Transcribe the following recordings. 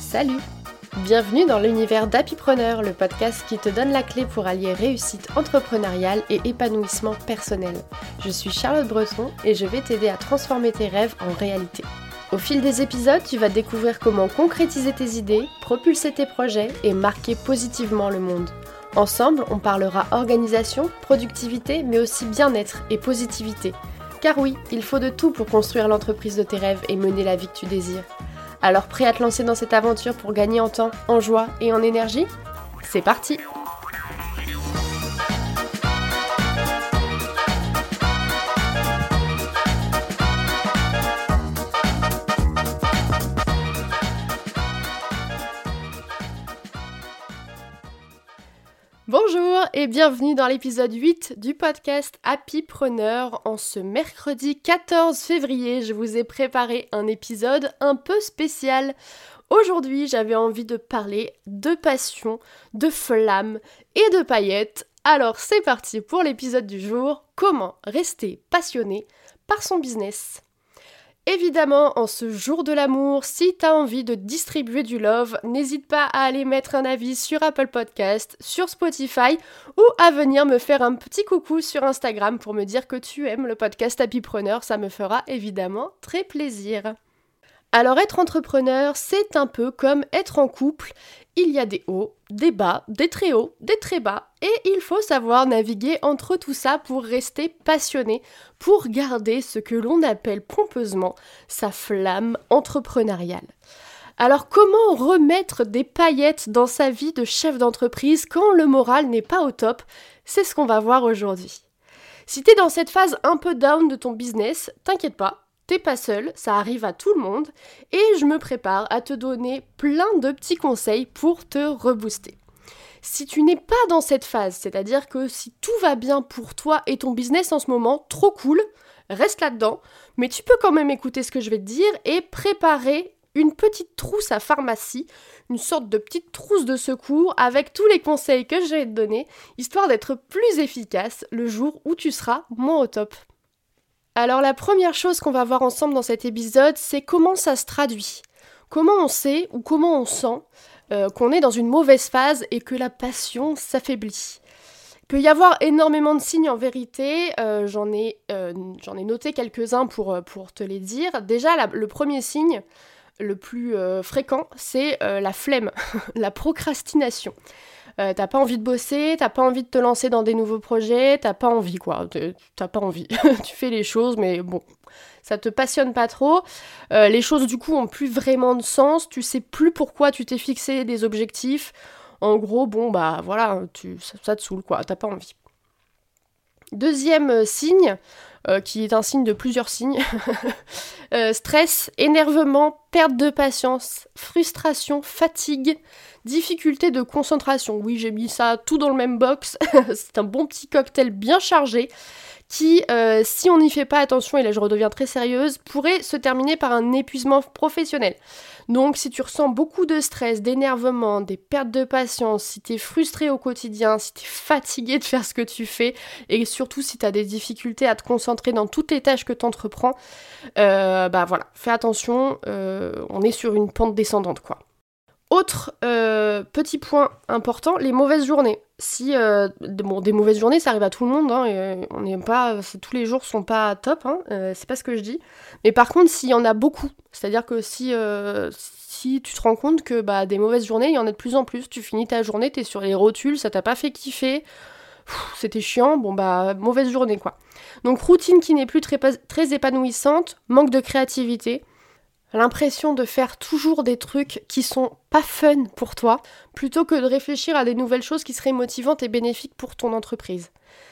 Salut Bienvenue dans l'univers d'Happypreneur, le podcast qui te donne la clé pour allier réussite entrepreneuriale et épanouissement personnel. Je suis Charlotte Breton et je vais t'aider à transformer tes rêves en réalité. Au fil des épisodes, tu vas découvrir comment concrétiser tes idées, propulser tes projets et marquer positivement le monde. Ensemble, on parlera organisation, productivité, mais aussi bien-être et positivité. Car oui, il faut de tout pour construire l'entreprise de tes rêves et mener la vie que tu désires. Alors prêt à te lancer dans cette aventure pour gagner en temps, en joie et en énergie? C'est parti et bienvenue dans l'épisode 8 du podcast Happy Preneur. En ce mercredi 14 février, je vous ai préparé un épisode un peu spécial. Aujourd'hui, j'avais envie de parler de passion, de flamme et de paillettes. Alors c'est parti pour l'épisode du jour, comment rester passionné par son business? Évidemment, en ce jour de l'amour, si t'as envie de distribuer du love, n'hésite pas à aller mettre un avis sur Apple Podcast, sur Spotify ou à venir me faire un petit coucou sur Instagram pour me dire que tu aimes le podcast Happypreneur, ça me fera évidemment très plaisir. Alors être entrepreneur, c'est un peu comme être en couple. Il y a des hauts, des bas, des très hauts, des très bas, et il faut savoir naviguer entre tout ça pour rester passionné, pour garder ce que l'on appelle pompeusement sa flamme entrepreneuriale. Alors comment remettre des paillettes dans sa vie de chef d'entreprise quand le moral n'est pas au top? C'est ce qu'on va voir aujourd'hui. Si t'es dans cette phase un peu down de ton business, t'inquiète pas, T'es pas seul, ça arrive à tout le monde, et je me prépare à te donner plein de petits conseils pour te rebooster. Si tu n'es pas dans cette phase, c'est-à-dire que si tout va bien pour toi et ton business en ce moment, trop cool, reste là-dedans, mais tu peux quand même écouter ce que je vais te dire et préparer une petite trousse à pharmacie, une sorte de petite trousse de secours avec tous les conseils que je vais te donner, histoire d'être plus efficace le jour où tu seras moins au top. Alors la première chose qu'on va voir ensemble dans cet épisode, c'est comment ça se traduit. Comment on sait ou comment on sent euh, qu'on est dans une mauvaise phase et que la passion s'affaiblit. Il peut y avoir énormément de signes en vérité, euh, j'en ai, euh, noté quelques-uns pour, te les dire. Déjà, le premier signe le plus fréquent, c'est la flemme, la procrastination. Euh, t'as pas envie de bosser, t'as pas envie de te lancer dans des nouveaux projets, t'as pas envie quoi, t'as pas envie. tu fais les choses, mais bon, ça te passionne pas trop. Euh, les choses du coup ont plus vraiment de sens, tu sais plus pourquoi tu t'es fixé des objectifs. En gros, bon bah voilà, tu, ça, te saoule quoi, t'as pas envie. Deuxième euh, qui est un signe de plusieurs signes. stress, énervement, perte de patience, frustration, fatigue, Difficulté de concentration. Oui, j'ai mis ça tout dans le même box. c'est un bon petit cocktail bien chargé qui, euh, si on n'y fait pas attention, et là je redeviens très sérieuse, pourrait se terminer par un épuisement professionnel. Donc si tu ressens beaucoup de stress, d'énervement, des pertes de patience, si tu es frustré au quotidien, si tu es fatigué de faire ce que tu fais, et surtout si tu as des difficultés à te concentrer dans toutes les tâches que tu entreprends, euh, bah voilà, fais attention, euh, on est sur une pente descendante quoi. Autre euh, petit point important, les mauvaises journées. Si euh, bon, des mauvaises journées, ça arrive à tout le monde. Hein, et on pas, tous les jours sont pas top. Hein, euh, c'est pas ce que je dis. Mais par contre, s'il y en a beaucoup, c'est-à-dire que si si tu te rends compte que bah, des mauvaises journées, il y en a de plus en plus. Tu finis ta journée, t'es sur les rotules, ça t'a pas fait kiffer. C'était chiant, bon bah mauvaise journée quoi. Donc routine qui n'est plus très, très épanouissante, manque de créativité, l'impression de faire toujours des trucs qui sont pas fun pour toi, plutôt que de réfléchir à des nouvelles choses qui seraient motivantes et bénéfiques pour ton entreprise.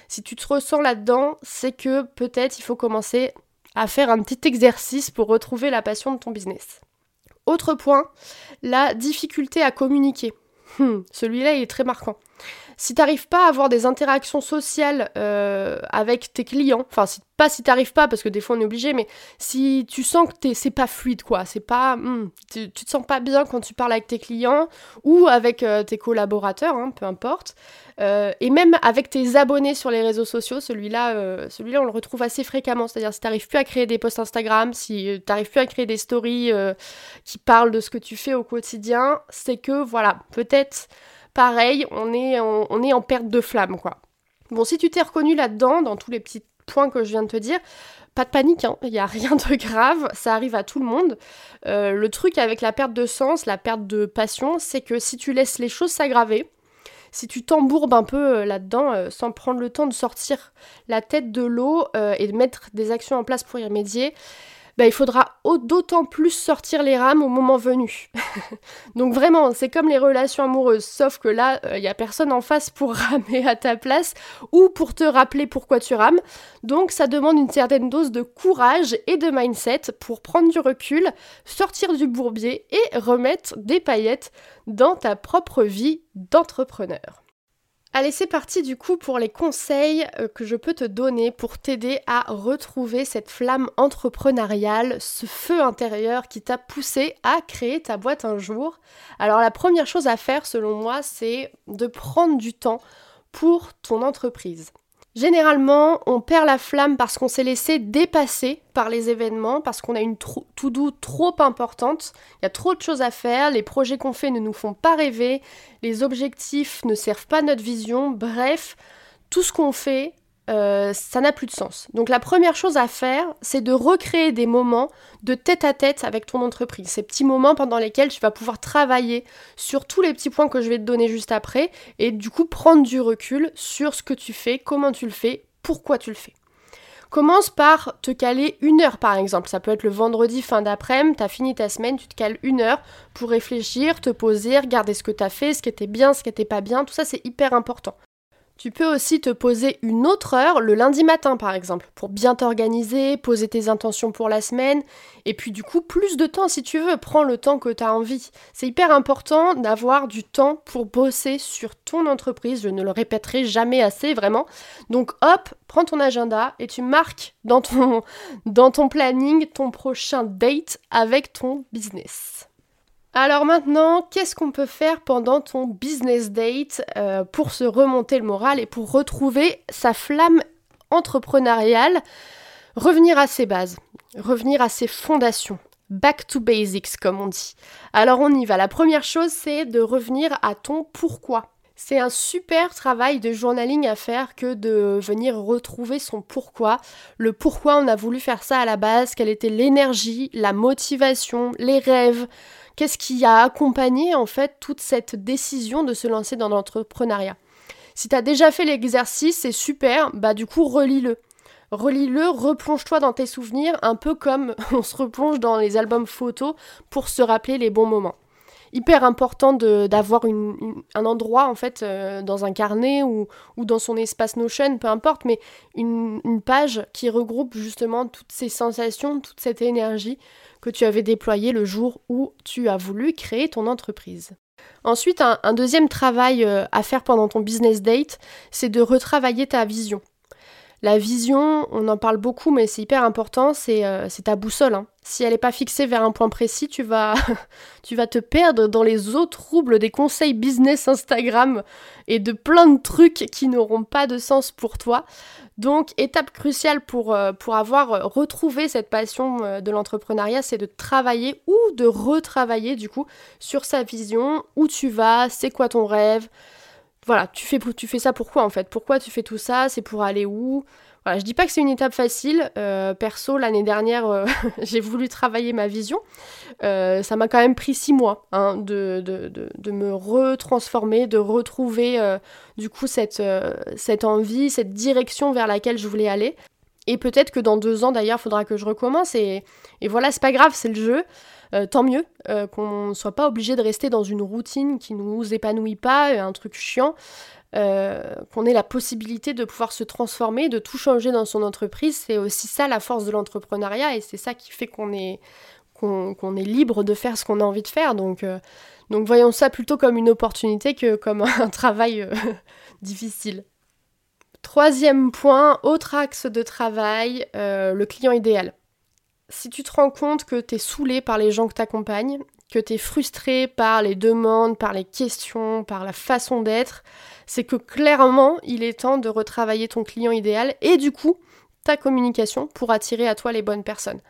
Si tu te ressens là-dedans, c'est que peut-être il faut commencer à faire un petit exercice pour retrouver la passion de ton business. Autre point, la difficulté à communiquer. Hmm, celui-là, il est très marquant. Si t'arrives pas à avoir des interactions sociales euh, avec tes clients, enfin pas si t'arrives pas parce que des fois on est obligé, mais si tu sens que c'est pas fluide quoi, c'est pas, hmm, tu, te sens pas bien quand tu parles avec tes clients ou avec euh, tes collaborateurs, hein, peu importe, euh, et même avec tes abonnés sur les réseaux sociaux, celui-là, celui-là on le retrouve assez fréquemment, c'est-à-dire si t'arrives plus à créer des posts Instagram, si t'arrives plus à créer des stories qui parlent de ce que tu fais au quotidien, c'est que voilà, peut-être pareil, on est, en, perte de flamme, quoi. Bon, si tu t'es reconnu là-dedans, dans tous les petits points que je viens de te dire, pas de panique, hein. il n'y a rien de grave, ça arrive à tout le monde. Euh, le truc avec la perte de sens, la perte de passion, c'est que si tu laisses les choses s'aggraver, si tu t'embourbes un peu euh, là-dedans euh, sans prendre le temps de sortir la tête de l'eau et de mettre des actions en place pour y remédier, bah, il faudra d'autant plus sortir les rames au moment venu. Donc vraiment, c'est comme les relations amoureuses, sauf que là, il euh, n'y a personne en face pour ramer à ta place ou pour te rappeler pourquoi tu rames. Donc ça demande une certaine dose de courage et de mindset pour prendre du recul, sortir du bourbier et remettre des paillettes dans ta propre vie d'entrepreneur. Allez, c'est parti du coup pour les conseils euh, que je peux te donner pour t'aider à retrouver cette flamme entrepreneuriale, ce feu intérieur qui t'a poussé à créer ta boîte un jour. Alors la première chose à faire selon moi, c'est de prendre du temps pour ton entreprise. Généralement, on perd la flamme parce qu'on s'est laissé dépasser par les événements, parce qu'on a une tout doux trop importante. Il y a trop de choses à faire, les projets qu'on fait ne nous font pas rêver, les objectifs ne servent pas notre vision. Bref, tout ce qu'on fait euh, ça n'a plus de sens. Donc la première chose à faire, c'est de recréer des moments de tête à tête avec ton entreprise. Ces petits moments pendant lesquels tu vas pouvoir travailler sur tous les petits points que je vais te donner juste après et du coup prendre du recul sur ce que tu fais, comment tu le fais, pourquoi tu le fais. Commence par te caler une heure par exemple. Ça peut être le vendredi fin d'après-midi, t'as fini ta semaine, tu te cales une heure pour réfléchir, te poser, regarder ce que t'as fait, ce qui était bien, ce qui était pas bien. Tout ça c'est hyper important. Tu peux aussi te poser une autre heure le lundi matin par exemple, pour bien t'organiser, poser tes intentions pour la semaine, et puis du coup plus de temps si tu veux, prends le temps que tu as envie. C'est hyper important d'avoir du temps pour bosser sur ton entreprise, je ne le répéterai jamais assez vraiment. Donc hop, prends ton agenda et tu marques dans ton, dans ton planning ton prochain date avec ton business. Alors maintenant, qu'est-ce qu'on peut faire pendant ton business date euh, pour se remonter le moral et pour retrouver sa flamme entrepreneuriale? Revenir à ses bases, revenir à ses fondations. Back to basics, comme on dit. Alors on y va. La première chose, c'est de revenir à ton pourquoi. C'est un super travail de journaling à faire que de venir retrouver son pourquoi, le pourquoi on a voulu faire ça à la base, quelle était l'énergie, la motivation, les rêves, Qu'est-ce qui a accompagné en fait toute cette décision de se lancer dans l'entrepreneuriat? Si tu as déjà fait l'exercice, c'est super, bah du coup relis-le. Relis-le, replonge-toi dans tes souvenirs, un peu comme on se replonge dans les albums photos pour se rappeler les bons moments. Hyper important d'avoir un endroit en fait euh, dans un carnet ou, dans son espace Notion, peu importe, mais une, page qui regroupe justement toutes ces sensations, toute cette énergie que tu avais déployé le jour où tu as voulu créer ton entreprise. Ensuite, un, deuxième travail euh, à faire pendant ton business date, c'est de retravailler ta vision. La vision, on en parle beaucoup, mais c'est hyper important, c'est euh, ta boussole. Hein. Si elle n'est pas fixée vers un point précis, tu vas, te perdre dans les eaux troubles des conseils business Instagram et de plein de trucs qui n'auront pas de sens pour toi. Donc, étape cruciale pour, euh, pour avoir euh, retrouvé cette passion de l'entrepreneuriat, c'est de travailler ou de retravailler du coup sur sa vision, où tu vas, c'est quoi ton rêve. Voilà, tu fais, ça pourquoi en fait? Pourquoi tu fais tout ça? C'est pour aller où? Voilà, je dis pas que c'est une étape facile. perso, l'année dernière, j'ai voulu travailler ma vision. ça m'a quand même pris six mois hein, de, de, de, me retransformer, de retrouver du coup cette, euh, cette envie, cette direction vers laquelle je voulais aller. Et peut-être que dans deux ans d'ailleurs, il faudra que je recommence. Et, et voilà, c'est pas grave, c'est le jeu. Euh, tant mieux euh, qu'on ne soit pas obligé de rester dans une routine qui nous épanouit pas, un truc chiant. qu'on ait la possibilité de pouvoir se transformer, de tout changer dans son entreprise. C'est aussi ça la force de l'entrepreneuriat et c'est ça qui fait qu'on est, qu'on est libre de faire ce qu'on a envie de faire. Donc, euh, donc voyons ça plutôt comme une opportunité que comme un travail euh, difficile. Troisième point, autre axe de travail, le client idéal. Si tu te rends compte que tu es saoulé par les gens que tu accompagnes, que tu es frustré par les demandes, par les questions, par la façon d'être, c'est que clairement, il est temps de retravailler ton client idéal et du coup, ta communication pour attirer à toi les bonnes personnes.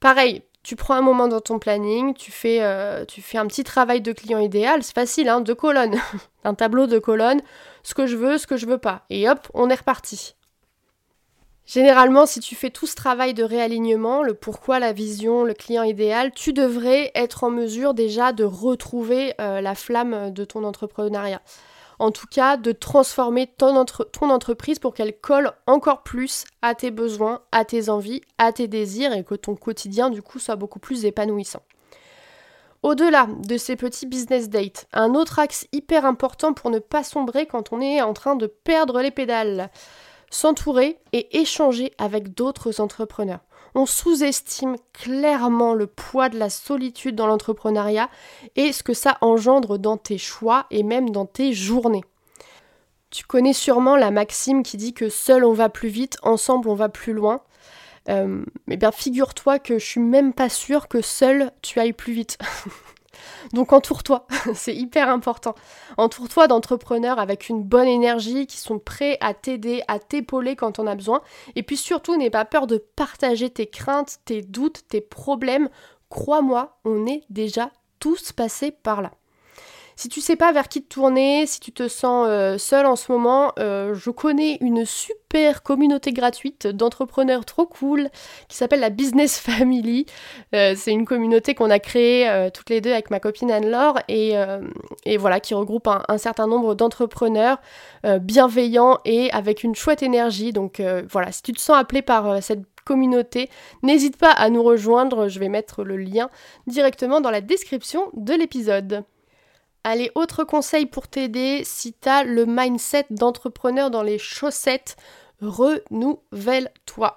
Pareil, tu prends un moment dans ton planning, tu fais, euh, un petit travail de client idéal, c'est facile, hein, deux colonnes, un tableau de colonnes, ce que je veux, ce que je veux pas. Et hop, on est reparti. Généralement, si tu fais tout ce travail de réalignement, le pourquoi, la vision, le client idéal, tu devrais être en mesure déjà de retrouver euh, la flamme de ton entrepreneuriat. En tout cas, de transformer ton, ton entreprise pour qu'elle colle encore plus à tes besoins, à tes envies, à tes désirs et que ton quotidien du coup soit beaucoup plus épanouissant. Au-delà de ces petits business dates, un autre axe hyper important pour ne pas sombrer quand on est en train de perdre les pédales s'entourer et échanger avec d'autres entrepreneurs. On sous-estime clairement le poids de la solitude dans l'entrepreneuriat et ce que ça engendre dans tes choix et même dans tes journées. Tu connais sûrement la maxime qui dit que seul on va plus vite, ensemble on va plus loin. Euh, eh bien figure-toi que je suis même pas sûre que seul tu ailles plus vite. Donc entoure-toi, c'est hyper important. Entoure-toi d'entrepreneurs avec une bonne énergie, qui sont prêts à t'aider, à t'épauler quand on a besoin. Et puis surtout, n'aie pas peur de partager tes craintes, tes doutes, tes problèmes. Crois-moi, on est déjà tous passés par là. Si tu sais pas vers qui te tourner, si tu te sens euh, seul en ce moment, euh, je connais une super communauté gratuite d'entrepreneurs trop cool qui s'appelle la Business Family. Euh, c'est une communauté qu'on a créée toutes les deux avec ma copine Anne-Laure et, voilà qui regroupe un, un certain nombre d'entrepreneurs bienveillants et avec une chouette énergie. Donc voilà, si tu te sens appelé par cette communauté, n'hésite pas à nous rejoindre. Je vais mettre le lien directement dans la description de l'épisode. Allez, autre conseil pour t'aider, si tu as le mindset d'entrepreneur dans les chaussettes, renouvelle-toi.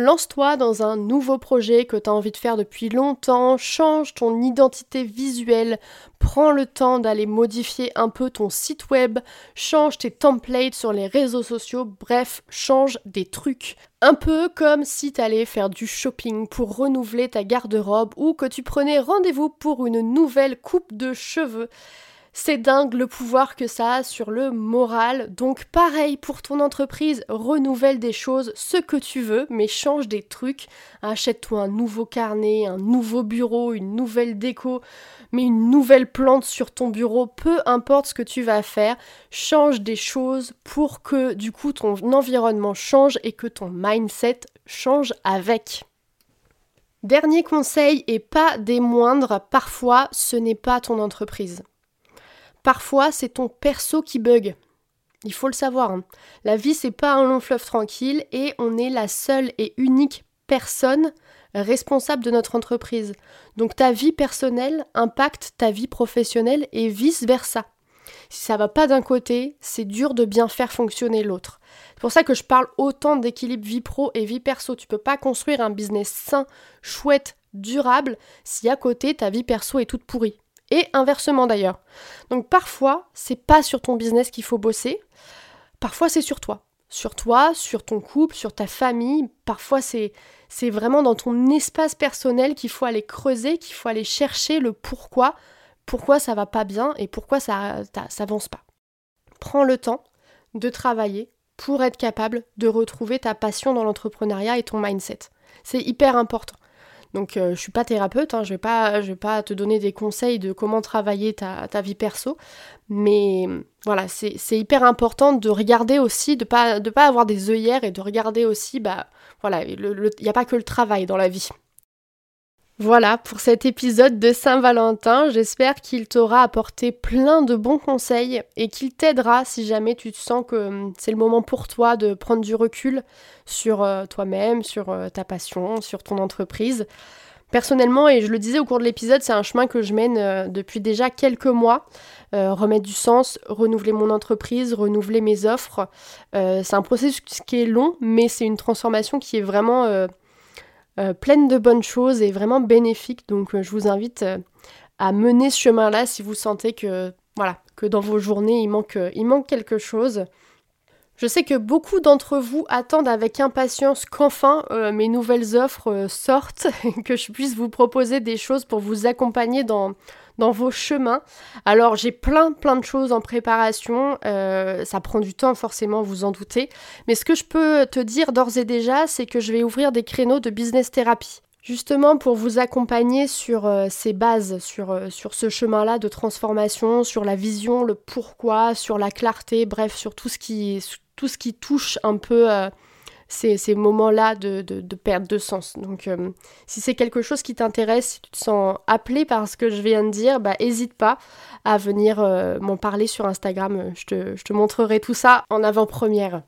Lance-toi dans un nouveau projet que tu as envie de faire depuis longtemps, change ton identité visuelle, prends le temps d'aller modifier un peu ton site web, change tes templates sur les réseaux sociaux, bref, change des trucs. Un peu comme si tu allais faire du shopping pour renouveler ta garde-robe ou que tu prenais rendez-vous pour une nouvelle coupe de cheveux. C'est dingue le pouvoir que ça a sur le moral. Donc pareil pour ton entreprise, renouvelle des choses, ce que tu veux, mais change des trucs. Achète-toi un nouveau carnet, un nouveau bureau, une nouvelle déco, mais une nouvelle plante sur ton bureau, peu importe ce que tu vas faire, change des choses pour que du coup ton environnement change et que ton mindset change avec. Dernier conseil et pas des moindres, parfois ce n'est pas ton entreprise. Parfois, c'est ton perso qui bug. Il faut le savoir. Hein. La vie, c'est pas un long fleuve tranquille et on est la seule et unique personne responsable de notre entreprise. Donc ta vie personnelle impacte ta vie professionnelle et vice-versa. Si ça va pas d'un côté, c'est dur de bien faire fonctionner l'autre. C'est pour ça que je parle autant d'équilibre vie pro et vie perso. Tu peux pas construire un business sain, chouette, durable si à côté ta vie perso est toute pourrie et inversement d'ailleurs. Donc parfois, c'est pas sur ton business qu'il faut bosser, parfois c'est sur toi. Sur toi, sur ton couple, sur ta famille, parfois c'est c'est vraiment dans ton espace personnel qu'il faut aller creuser, qu'il faut aller chercher le pourquoi, pourquoi ça va pas bien et pourquoi ça s'avance pas. Prends le temps de travailler pour être capable de retrouver ta passion dans l'entrepreneuriat et ton mindset. C'est hyper important. Donc je euh, je suis pas thérapeute, hein, je vais pas, je vais pas te donner des conseils de comment travailler ta, vie perso, mais voilà, c'est hyper important de regarder aussi, de pas de pas avoir des œillères et de regarder aussi, bah voilà, il n'y a pas que le travail dans la vie. Voilà pour cet épisode de Saint-Valentin. J'espère qu'il t'aura apporté plein de bons conseils et qu'il t'aidera si jamais tu te sens que hum, c'est le moment pour toi de prendre du recul sur euh, toi-même, sur euh, ta passion, sur ton entreprise. Personnellement, et je le disais au cours de l'épisode, c'est un chemin que je mène euh, depuis déjà quelques mois. remettre du sens, renouveler mon entreprise, renouveler mes offres. c'est un processus qui est long, mais c'est une transformation qui est vraiment pleine de bonnes choses et vraiment bénéfique. Donc je vous invite à mener ce chemin-là si vous sentez que voilà, que dans vos journées il manque, quelque chose. Je sais que beaucoup d'entre vous attendent avec impatience qu'enfin euh, mes nouvelles offres euh, sortent, que je puisse vous proposer des choses pour vous accompagner dans, dans vos chemins. Alors j'ai plein plein de choses en préparation, euh, ça prend du temps forcément, vous en doutez, mais ce que je peux te dire d'ores et déjà, c'est que je vais ouvrir des créneaux de business thérapie. Justement pour vous accompagner sur ces bases, sur, sur ce chemin-là de transformation, sur la vision, le pourquoi, sur la clarté, bref, sur tout ce qui, tout ce qui touche un peu ces, moments-là de, perte de sens. Donc euh, si c'est quelque chose qui t'intéresse, si tu te sens appelé par ce que je viens de dire, bah hésite pas à venir euh, m'en parler sur Instagram. Je te, je te montrerai tout ça en avant-première.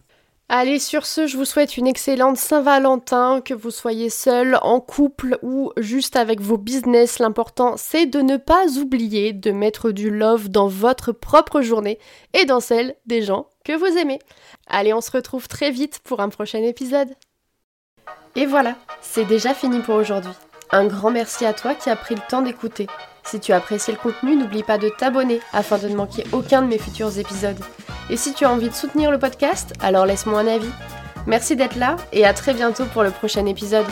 Allez, sur ce, je vous souhaite une excellente Saint-Valentin, que vous soyez seul, en couple ou juste avec vos business. L'important, c'est de ne pas oublier de mettre du love dans votre propre journée et dans celle des gens que vous aimez. Allez, on se retrouve très vite pour un prochain épisode. Et voilà, c'est déjà fini pour aujourd'hui. Un grand merci à toi qui as pris le temps d'écouter. Si tu as apprécié le contenu, n'oublie pas de t'abonner afin de ne manquer aucun de mes futurs épisodes. Et si tu as envie de soutenir le podcast, alors laisse-moi un avis. Merci d'être là et à très bientôt pour le prochain épisode.